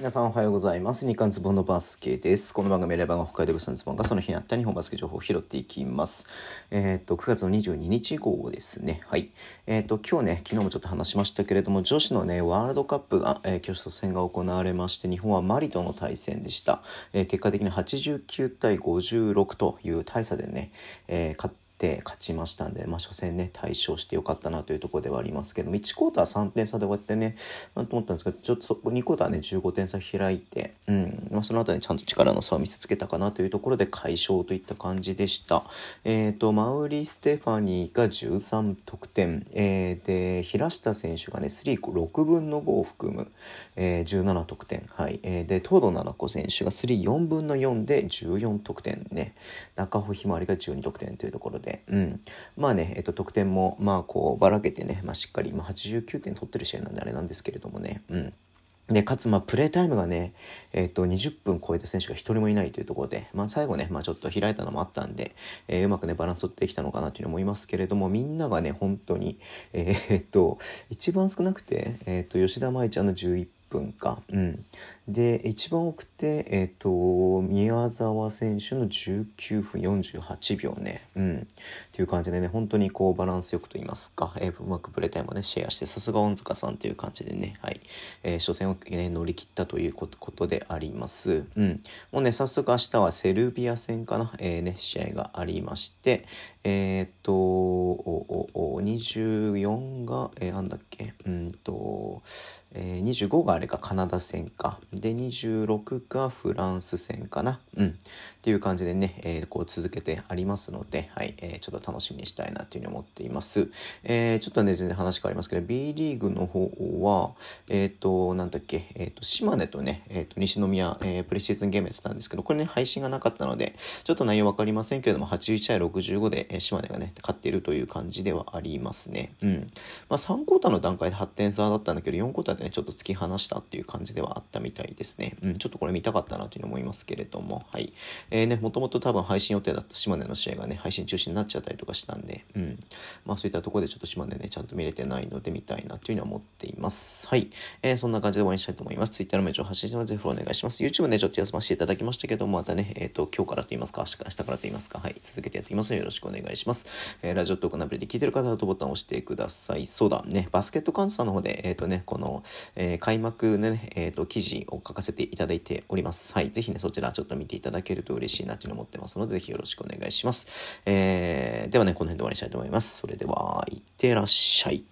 皆さんおはようございます。日刊ズボンのバスケです。この番組レバーが北海道物産ズボンがその日にあった日本バスケ情報を拾っていきます。えっ、と、9月の22日号ですね。はい。えっ、と、今日ね、昨日もちょっと話しましたけれども、女子のね、ワールドカップが、えー、今日初戦が行われまして、日本はマリとの対戦でした。えー、結果的に89対56という大差でね、えー、勝ってて勝ちましたんで、まあ、初戦ね、対勝してよかったなというところではありますけども、1クォーター3点差で終わってね、なんと思ったんですけど、ちょっとそこ2クォーターね、15点差開いて、うん、まあ、その後にちゃんと力の差を見せつけたかなというところで快勝といった感じでした。えっ、ー、と、マウリ・ステファニーが13得点、えー、で、平下選手がね、3、6分の5を含む、えー、17得点、はい、えー、で、東堂七子選手が3、4分の4で14得点ね、中穂ひまわりが12得点というところで、で、うん。まあね、えっと、得点も、まあ、こう、ばらけてね、まあ、しっかり、まあ、89点取ってる試合なんであれなんですけれどもね、うん。で、かつ、まあ、プレータイムがね、えっ、と、20分超えた選手が一人もいないというところで、まあ、最後ね、まあ、ちょっと開いたのもあったんで、えー、うまくね、バランス取ってきたのかなというふうに思いますけれども、みんながね、本当に、えー、っと、一番少なくて、えー、っと、吉田舞ちゃんの11分か。うん。で、一番多くて、えっ、ー、と、宮沢選手の19分48秒ね。うん。っていう感じでね、本当にこうバランスよくと言いますか、えー、うまくプレータイムをね、シェアして、さすが恩塚さんという感じでね、はい。えー、初戦を、ね、乗り切ったということであります。うん。もうね、早速明日はセルビア戦かな、えー、ね、試合がありまして、えっ、と、おおお24が、えー、なんだっけ、うんと、えー、25があれかカナダ戦か。で、26がフランス戦かな。うん。っていう感じでね、えー、こう続けてありますので、はい、えー、ちょっと楽しみにしたいなというふうに思っています。えー、ちょっとね、全然話変わりますけど、B リーグの方は、えっ、ー、と、なんだっけ、えっ、ー、と、島根とね、えっ、ー、と、西宮、えー、プレシーズンゲームやってたんですけど、これね、配信がなかったので、ちょっと内容わかりませんけれども、81対65で、えー、島根がね、勝っているという感じではありますね。うん。まあ、3クォーターの段階で8点差だったんだけど、4クォーターでね、ちょっと突き放したっていう感じではあったみたいですね。うん、ちょっとこれ見たかったなというふうに思いますけれども、はい。えー、ね、もともと多分配信予定だった島根の試合がね、配信中止になっちゃったりとかしたんで、うん。まあそういったところでちょっと島根ね、ちゃんと見れてないので見たいなというふうに思っています。はい。えー、そんな感じで応援したいと思います。Twitter のメーを発信してます。ぜひお願いします。YouTube ね、ちょっと休ませていただきましたけども、またね、えっ、ー、と、今日からと言いますか、明日からと言いますか、はい、続けてやっていきますのでよろしくお願いします。えー、ラジオトークのアプリで聞いてる方はとボタンを押してください。そうだ、ね、バスケット監査の方で、えっ、ー、とね、この、えー、開幕ね、えっ、ー、と、記事を書かせていただいております。はい。ぜひね、そちらちょっと見ていただけると嬉しいなというのを思ってますので、ぜひよろしくお願いします。えー、ではね、この辺で終わりにしたいと思います。それでは、いってらっしゃい。